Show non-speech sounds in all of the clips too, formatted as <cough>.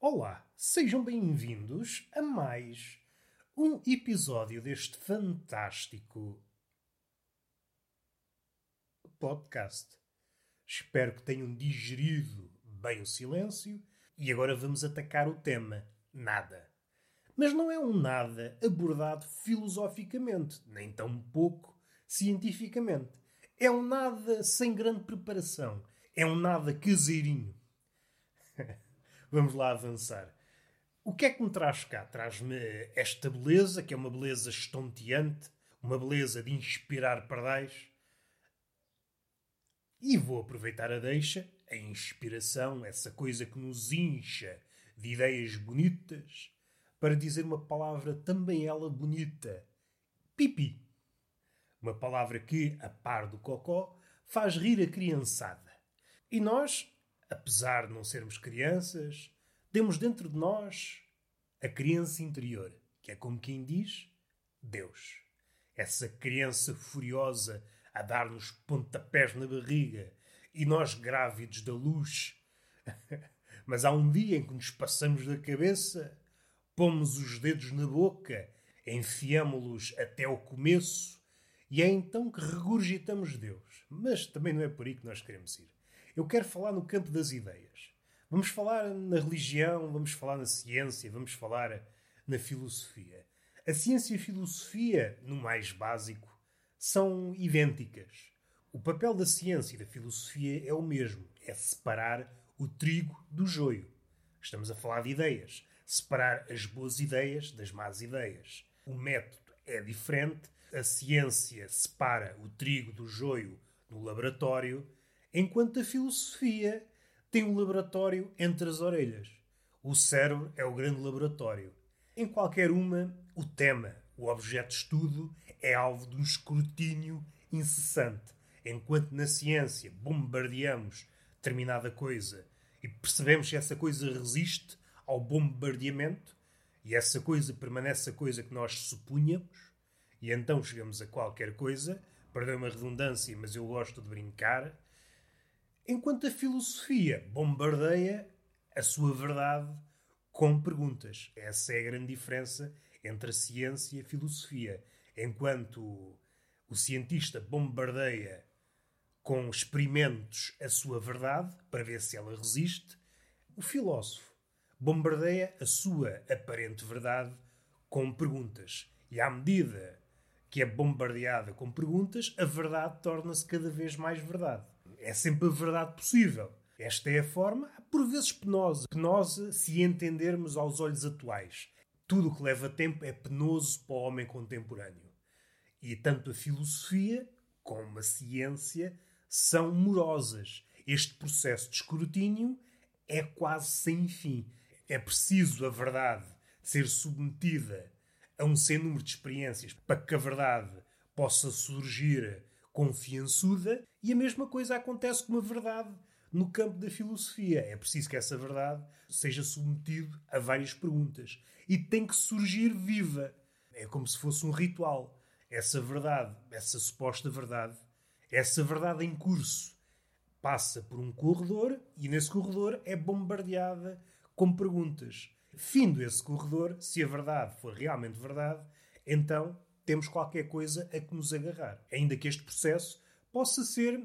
Olá, sejam bem-vindos a mais um episódio deste fantástico podcast. Espero que tenham digerido bem o silêncio e agora vamos atacar o tema nada. Mas não é um nada abordado filosoficamente, nem tão pouco cientificamente. É um nada sem grande preparação. É um nada caseirinho. Vamos lá avançar. O que é que me traz cá? Traz-me esta beleza, que é uma beleza estonteante, uma beleza de inspirar pardais. E vou aproveitar a deixa, a inspiração, essa coisa que nos incha de ideias bonitas, para dizer uma palavra também ela bonita: pipi. Uma palavra que, a par do cocó, faz rir a criançada. E nós, apesar de não sermos crianças, temos dentro de nós a criança interior, que é como quem diz Deus. Essa criança furiosa a dar-nos pontapés na barriga e nós grávidos da luz. <laughs> Mas há um dia em que nos passamos da cabeça, pomos os dedos na boca, enfiamo-los até o começo e é então que regurgitamos Deus. Mas também não é por aí que nós queremos ir. Eu quero falar no campo das ideias. Vamos falar na religião, vamos falar na ciência, vamos falar na filosofia. A ciência e a filosofia, no mais básico, são idênticas. O papel da ciência e da filosofia é o mesmo: é separar o trigo do joio. Estamos a falar de ideias. Separar as boas ideias das más ideias. O método é diferente, a ciência separa o trigo do joio no laboratório, enquanto a filosofia tem um laboratório entre as orelhas. O cérebro é o grande laboratório. Em qualquer uma, o tema, o objeto de estudo, é alvo de um escrutínio incessante. Enquanto na ciência bombardeamos determinada coisa e percebemos se essa coisa resiste ao bombardeamento e essa coisa permanece a coisa que nós supunhamos, e então chegamos a qualquer coisa, perdeu uma redundância, mas eu gosto de brincar, enquanto a filosofia bombardeia a sua verdade com perguntas. Essa é a grande diferença entre a ciência e a filosofia. Enquanto o cientista bombardeia com experimentos a sua verdade para ver se ela resiste, o filósofo bombardeia a sua aparente verdade com perguntas. E à medida que é bombardeada com perguntas, a verdade torna-se cada vez mais verdade. É sempre a verdade possível. Esta é a forma, por vezes penosa, penosa se entendermos aos olhos atuais. Tudo o que leva tempo é penoso para o homem contemporâneo. E tanto a filosofia como a ciência são morosas. Este processo de escrutínio é quase sem fim. É preciso a verdade ser submetida a um sem número de experiências para que a verdade possa surgir confiançuda, e a mesma coisa acontece com a verdade no campo da filosofia. É preciso que essa verdade seja submetido a várias perguntas e tem que surgir viva. É como se fosse um ritual. Essa verdade, essa suposta verdade, essa verdade em curso passa por um corredor e nesse corredor é bombardeada com perguntas. Findo esse corredor, se a verdade for realmente verdade, então temos qualquer coisa a que nos agarrar. Ainda que este processo possa ser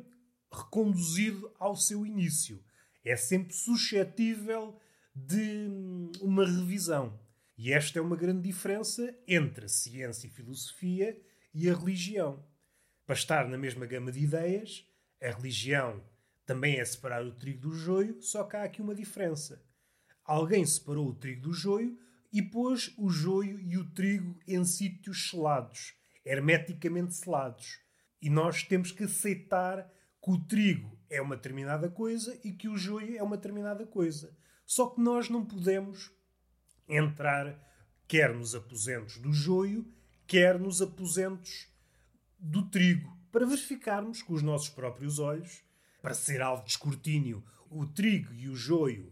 reconduzido ao seu início. É sempre suscetível de hum, uma revisão. E esta é uma grande diferença entre a ciência e filosofia e a religião. Para estar na mesma gama de ideias, a religião também é separar o trigo do joio, só que há aqui uma diferença. Alguém separou o trigo do joio e pôs o joio e o trigo em sítios selados, hermeticamente selados. E nós temos que aceitar que o trigo é uma determinada coisa e que o joio é uma determinada coisa. Só que nós não podemos entrar quer nos aposentos do joio, quer nos aposentos do trigo, para verificarmos com os nossos próprios olhos, para ser alvo de escrutínio, o trigo e o joio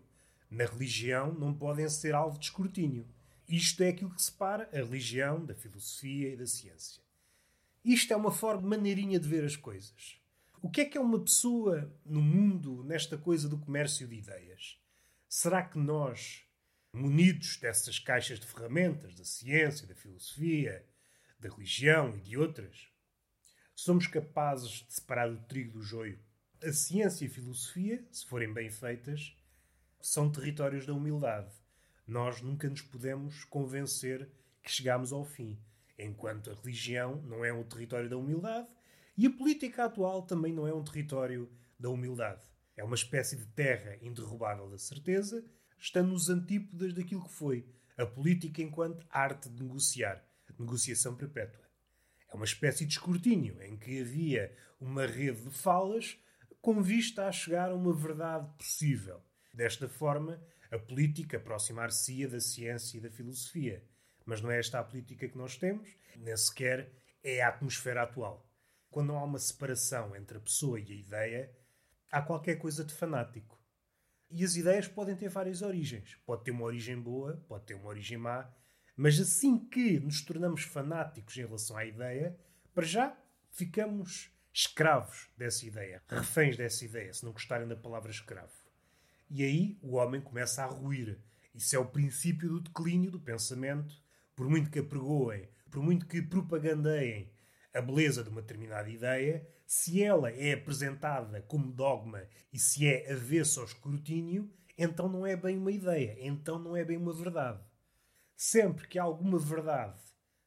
na religião não podem ser alvo de escrutínio. Isto é aquilo que separa a religião da filosofia e da ciência. Isto é uma forma maneirinha de ver as coisas. O que é que é uma pessoa no mundo, nesta coisa do comércio de ideias? Será que nós munidos dessas caixas de ferramentas da ciência, da filosofia, da religião e de outras, somos capazes de separar o trigo do joio. A ciência e a filosofia, se forem bem feitas, são territórios da humildade. Nós nunca nos podemos convencer que chegamos ao fim, enquanto a religião não é um território da humildade e a política atual também não é um território da humildade. É uma espécie de terra inderrubável da certeza, estando nos antípodas daquilo que foi a política enquanto arte de negociar, negociação perpétua. É uma espécie de escrutínio em que havia uma rede de falas com vista a chegar a uma verdade possível. Desta forma, a política aproximar-se-ia da ciência e da filosofia. Mas não é esta a política que nós temos, nem sequer é a atmosfera atual. Quando não há uma separação entre a pessoa e a ideia, há qualquer coisa de fanático. E as ideias podem ter várias origens. Pode ter uma origem boa, pode ter uma origem má, mas assim que nos tornamos fanáticos em relação à ideia, para já ficamos escravos dessa ideia, reféns dessa ideia, se não gostarem da palavra escravo. E aí o homem começa a ruir. Isso é o princípio do declínio do pensamento. Por muito que apregoem, por muito que propagandeiem a beleza de uma determinada ideia, se ela é apresentada como dogma e se é avesso ao escrutínio, então não é bem uma ideia, então não é bem uma verdade. Sempre que alguma verdade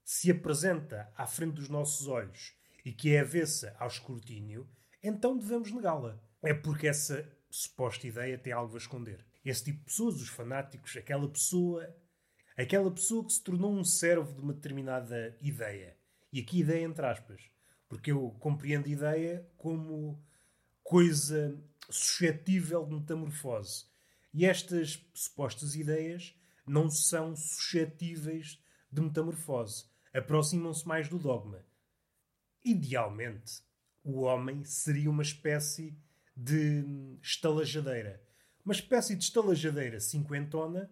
se apresenta à frente dos nossos olhos e que é avessa ao escrutínio, então devemos negá-la. É porque essa suposta ideia tem algo a esconder. Esse tipo de pessoas, os fanáticos, aquela pessoa, aquela pessoa que se tornou um servo de uma determinada ideia. E aqui ideia entre aspas, porque eu compreendo ideia como coisa suscetível de metamorfose. E estas supostas ideias não são suscetíveis de metamorfose. Aproximam-se mais do dogma. Idealmente, o homem seria uma espécie de estalajadeira. Uma espécie de estalajadeira cinquentona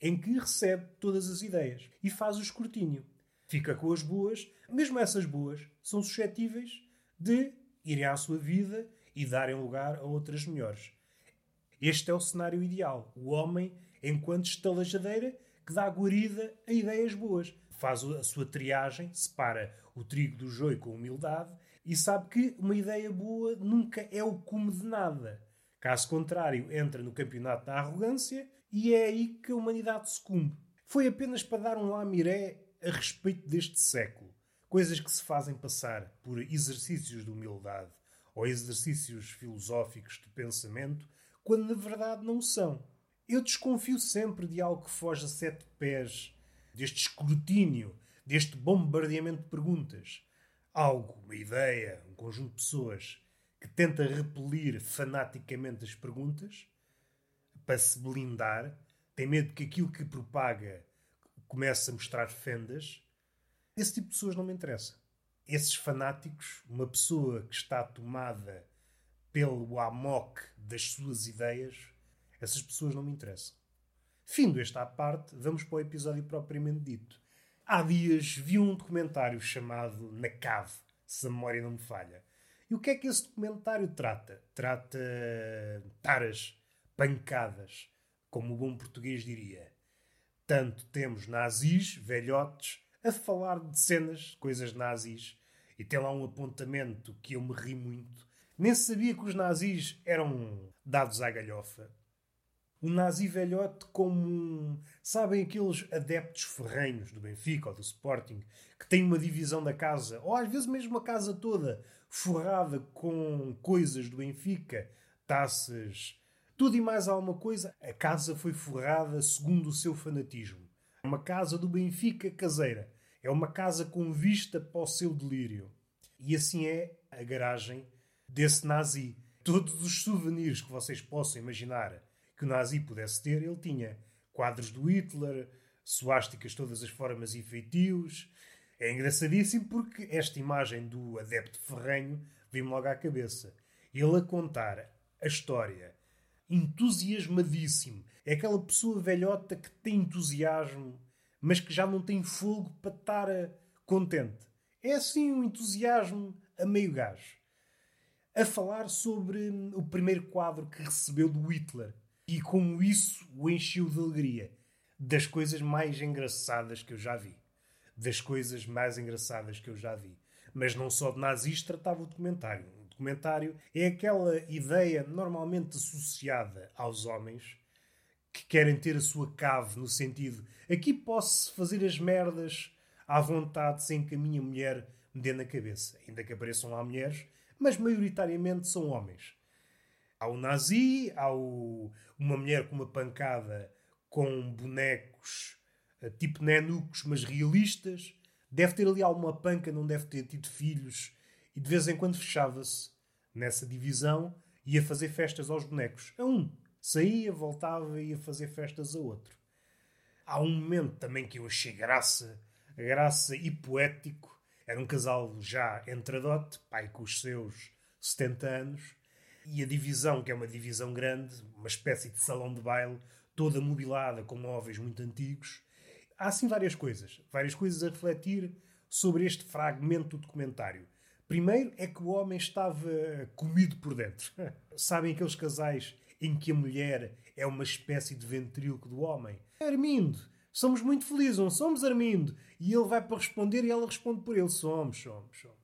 em que recebe todas as ideias e faz o escrutínio. Fica com as boas, mesmo essas boas são suscetíveis de irem à sua vida e darem lugar a outras melhores. Este é o cenário ideal. O homem, enquanto estalajadeira, que dá guarida a ideias boas. Faz a sua triagem, separa o trigo do joio com humildade e sabe que uma ideia boa nunca é o cume de nada. Caso contrário, entra no campeonato da arrogância e é aí que a humanidade sucumbe. Foi apenas para dar um lamiré a respeito deste século. Coisas que se fazem passar por exercícios de humildade ou exercícios filosóficos de pensamento, quando na verdade não são. Eu desconfio sempre de algo que foge a sete pés, deste escrutínio, deste bombardeamento de perguntas algo, uma ideia, um conjunto de pessoas que tenta repelir fanaticamente as perguntas para se blindar, tem medo que aquilo que propaga comece a mostrar fendas. Esse tipo de pessoas não me interessa. Esses fanáticos, uma pessoa que está tomada pelo amok das suas ideias, essas pessoas não me interessam. Findo esta parte, vamos para o episódio propriamente dito. Há dias vi um documentário chamado Na Cave, se a memória não me falha. E o que é que esse documentário trata? Trata taras, pancadas, como o bom português diria. Tanto temos nazis, velhotes, a falar de cenas, coisas nazis, e tem lá um apontamento que eu me ri muito. Nem sabia que os nazis eram dados à galhofa o nazi velhote como sabem aqueles adeptos ferrenhos do Benfica ou do Sporting que têm uma divisão da casa ou às vezes mesmo a casa toda forrada com coisas do Benfica, taças, tudo e mais alguma coisa. A casa foi forrada segundo o seu fanatismo. É uma casa do Benfica caseira. É uma casa com vista para o seu delírio. E assim é a garagem desse nazi. Todos os souvenirs que vocês possam imaginar que o nazi pudesse ter, ele tinha quadros do Hitler, suásticas todas as formas e feitios. É engraçadíssimo porque esta imagem do adepto ferrenho vem-me logo à cabeça. Ele a contar a história, entusiasmadíssimo. É aquela pessoa velhota que tem entusiasmo, mas que já não tem fogo para estar eh, contente. É assim um entusiasmo a meio gás. A falar sobre hum, o primeiro quadro que recebeu do Hitler, e como isso o encheu de alegria. das coisas mais engraçadas que eu já vi. Das coisas mais engraçadas que eu já vi. Mas não só de nazis tratava o documentário. Documentário é aquela ideia normalmente associada aos homens que querem ter a sua cave no sentido aqui posso fazer as merdas à vontade sem que a minha mulher me dê na cabeça. Ainda que apareçam lá mulheres, mas maioritariamente são homens. Há o nazi, há o, uma mulher com uma pancada com bonecos eh, tipo nenucos, mas realistas. Deve ter ali alguma panca, não deve ter tido filhos. E de vez em quando fechava-se nessa divisão e ia fazer festas aos bonecos. A um. Saía, voltava e ia fazer festas a outro. Há um momento também que eu achei graça, graça e poético. Era um casal já entradote, pai com os seus 70 anos, e a divisão, que é uma divisão grande, uma espécie de salão de baile, toda mobilada com móveis muito antigos. Há assim várias coisas, várias coisas a refletir sobre este fragmento do documentário. Primeiro é que o homem estava comido por dentro. <laughs> Sabem aqueles casais em que a mulher é uma espécie de ventríloco do homem? Armindo, somos muito felizes, não somos, Armindo? E ele vai para responder e ela responde por ele: somos, somos, somos.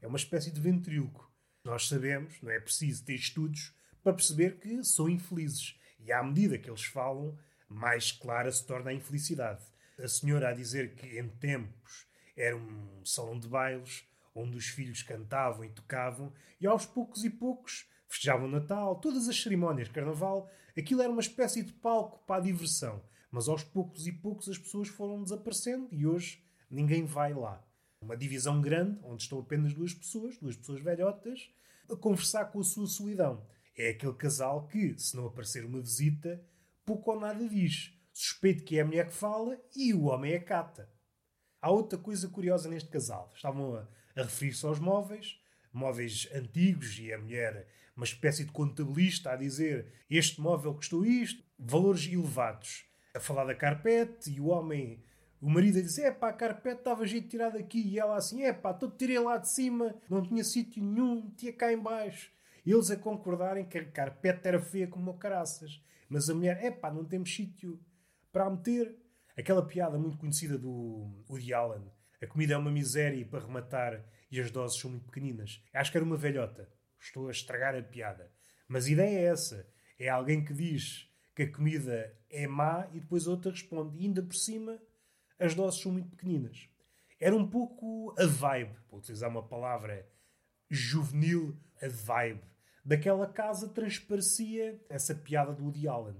É uma espécie de ventríloco. Nós sabemos, não é preciso ter estudos para perceber que são infelizes. E à medida que eles falam, mais clara se torna a infelicidade. A senhora a dizer que em tempos era um salão de bailes onde os filhos cantavam e tocavam, e aos poucos e poucos festejavam Natal, todas as cerimónias Carnaval, aquilo era uma espécie de palco para a diversão. Mas aos poucos e poucos as pessoas foram desaparecendo e hoje ninguém vai lá. Uma divisão grande, onde estão apenas duas pessoas, duas pessoas velhotas, a conversar com a sua solidão. É aquele casal que, se não aparecer uma visita, pouco ou nada diz. Suspeito que é a mulher que fala e o homem é cata. Há outra coisa curiosa neste casal. Estavam a, a referir-se aos móveis, móveis antigos, e a mulher uma espécie de contabilista a dizer este móvel custou isto, valores elevados. A falar da carpete e o homem, o marido a dizer: é pá, a carpete estava jeito de tirar daqui. E ela assim: é pá, todo tirei lá de cima, não tinha sítio nenhum, tinha cá em baixo. Eles a concordarem que a carpete era feia como caraças. Mas a mulher: é pá, não temos sítio para a meter. Aquela piada muito conhecida do Woody Allen: a comida é uma miséria para rematar e as doses são muito pequeninas. Acho que era uma velhota. Estou a estragar a piada. Mas a ideia é essa. É alguém que diz que a comida é má e depois outra responde. E ainda por cima, as doses são muito pequeninas. Era um pouco a vibe, para utilizar uma palavra juvenil, a vibe. Daquela casa transparecia essa piada do Woody Allen.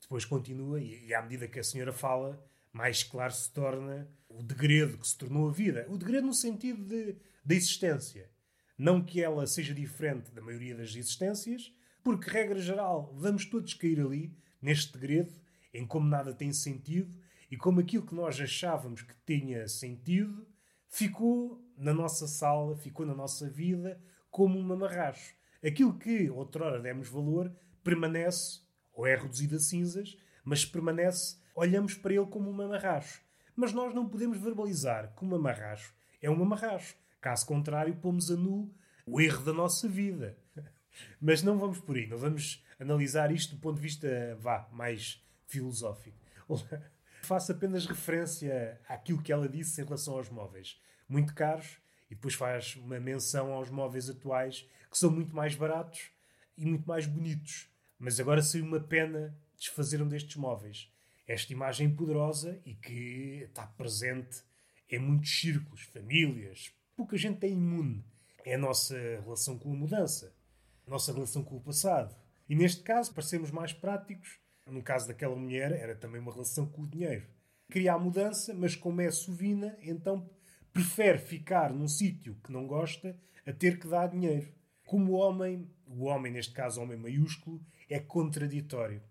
Depois continua e, e à medida que a senhora fala, mais claro se torna o degredo que se tornou a vida. O degredo no sentido de, da existência. Não que ela seja diferente da maioria das existências, porque, regra geral, vamos todos cair ali, neste degredo, em como nada tem sentido e como aquilo que nós achávamos que tinha sentido ficou na nossa sala, ficou na nossa vida como um mamarracho. Aquilo que outrora demos valor permanece, ou é reduzido a cinzas, mas permanece, olhamos para ele como um mamarracho. Mas nós não podemos verbalizar que um mamarracho é um mamarracho. Caso contrário, pomos a nu o erro da nossa vida. <laughs> Mas não vamos por aí, não vamos analisar isto do ponto de vista vá, mais filosófico. <laughs> Faço apenas referência àquilo que ela disse em relação aos móveis. Muito caros, e depois faz uma menção aos móveis atuais que são muito mais baratos e muito mais bonitos. Mas agora saiu uma pena desfazeram destes móveis. Esta imagem poderosa e que está presente em muitos círculos, famílias, pouca gente é imune. É a nossa relação com a mudança, a nossa relação com o passado. E neste caso, para sermos mais práticos, no caso daquela mulher, era também uma relação com o dinheiro. Queria a mudança, mas como é sovina, então prefere ficar num sítio que não gosta a ter que dar dinheiro. Como o homem, o homem, neste caso, homem maiúsculo, é contraditório.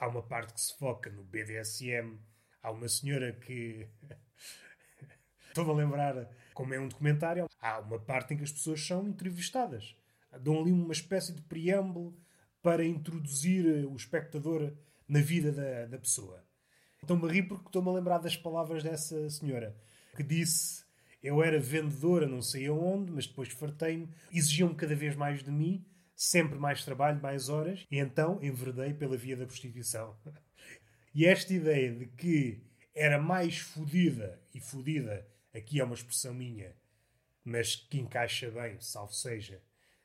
Há uma parte que se foca no BDSM, há uma senhora que. <laughs> Estou-me a lembrar como é um documentário, há uma parte em que as pessoas são entrevistadas. Dão ali uma espécie de preâmbulo para introduzir o espectador na vida da, da pessoa. Estou-me a rir porque estou-me a lembrar das palavras dessa senhora que disse: Eu era vendedora, não sei aonde, mas depois fartei-me, exigiam-me cada vez mais de mim, sempre mais trabalho, mais horas, e então enverdei pela via da prostituição. <laughs> E esta ideia de que era mais fodida, e fodida aqui é uma expressão minha, mas que encaixa bem, salvo seja,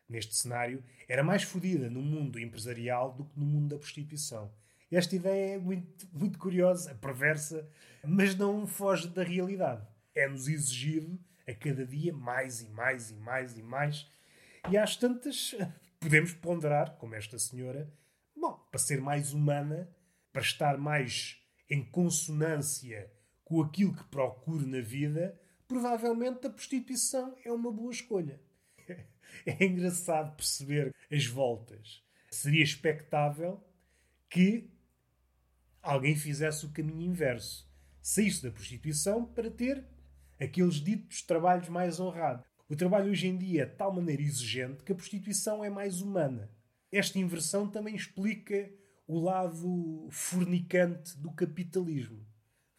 neste cenário, era mais fodida no mundo empresarial do que no mundo da prostituição. Esta ideia é muito, muito curiosa, perversa, mas não foge da realidade. É-nos exigido a cada dia mais e mais e mais e mais. E às tantas, <laughs> podemos ponderar, como esta senhora, bom, para ser mais humana, para estar mais em consonância com aquilo que procuro na vida, provavelmente a prostituição é uma boa escolha. <laughs> É engraçado perceber as voltas. Seria expectável que alguém fizesse o caminho inverso. Saísse da prostituição para ter aqueles ditos trabalhos mais honrados. O trabalho hoje em dia é de tal maneira exigente que a prostituição é mais humana. Esta inversão também explica o lado fornicante do capitalismo.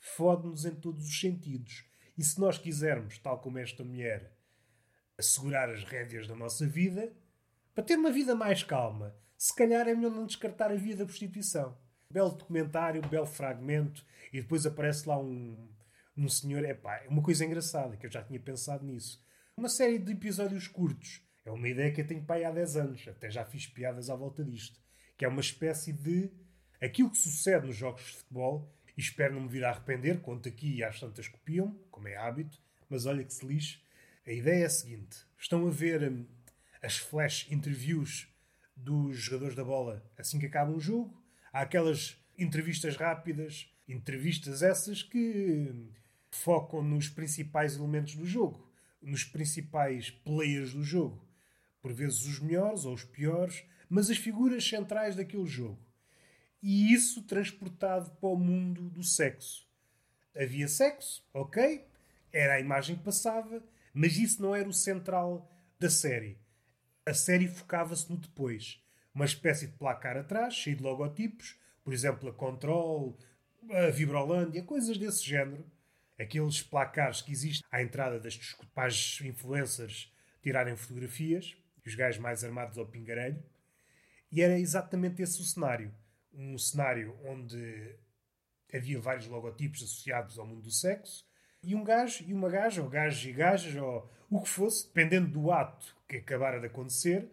Fode-nos em todos os sentidos. E se nós quisermos, tal como esta mulher, assegurar as rédeas da nossa vida, para ter uma vida mais calma, se calhar é melhor não descartar a via da prostituição. Belo documentário, belo fragmento, e depois aparece lá um, um senhor. É pá, uma coisa engraçada, que eu já tinha pensado nisso. Uma série de episódios curtos. É uma ideia que eu tenho pai há 10 anos, até já fiz piadas à volta disto. Que é uma espécie de. aquilo que sucede nos jogos de futebol e espero não me vir a arrepender, conto aqui e às tantas copiam, como é hábito, mas olha que se lixe. A ideia é a seguinte: estão a ver hum, as flash interviews dos jogadores da bola assim que acaba um jogo, há aquelas entrevistas rápidas, entrevistas essas que hum, focam nos principais elementos do jogo, nos principais players do jogo. Por vezes os melhores ou os piores, mas as figuras centrais daquele jogo e isso transportado para o mundo do sexo. Havia sexo, ok, era a imagem que passava, mas isso não era o central da série. A série focava-se no depois. Uma espécie de placar atrás, cheio de logotipos, por exemplo, a Control, a Vibrolândia, coisas desse género. Aqueles placares que existem à entrada das para as influencers tirarem fotografias, os gajos mais armados ao pingarelho. E era exatamente esse o cenário um cenário onde havia vários logotipos associados ao mundo do sexo e um gajo e uma gaja, ou gajos e gajas, ou o que fosse, dependendo do ato que acabara de acontecer,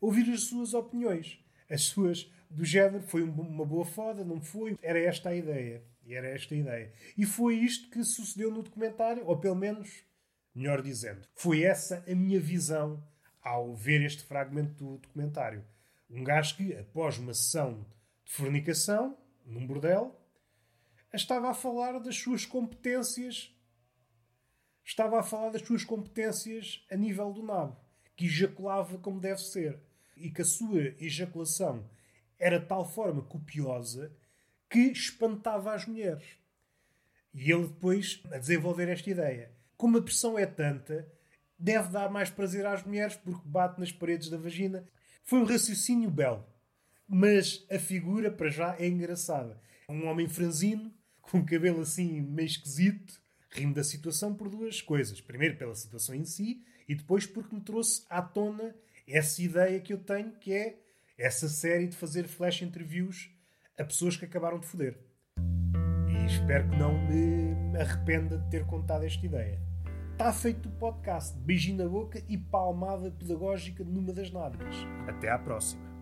ouvir as suas opiniões. As suas, do género, foi uma boa foda, não foi? Era esta a ideia. E era esta a ideia. E foi isto que sucedeu no documentário, ou pelo menos, melhor dizendo, foi essa a minha visão ao ver este fragmento do documentário. Um gajo que, após uma sessão de fornicação, num bordel, estava a falar das suas competências. Estava a falar das suas competências a nível do nabo, que ejaculava como deve ser. E que a sua ejaculação era de tal forma copiosa que espantava as mulheres. E ele depois a desenvolver esta ideia. Como a pressão é tanta, deve dar mais prazer às mulheres porque bate nas paredes da vagina. Foi um raciocínio belo. Mas a figura, para já, é engraçada. Um homem franzino, com cabelo assim meio esquisito, rimo da situação por duas coisas. Primeiro, pela situação em si, e depois porque me trouxe à tona essa ideia que eu tenho, que é essa série de fazer flash interviews a pessoas que acabaram de foder. E espero que não me arrependa de ter contado esta ideia. Está feito o podcast. Beijinho na boca e palmada pedagógica numa das nádegas. Até à próxima.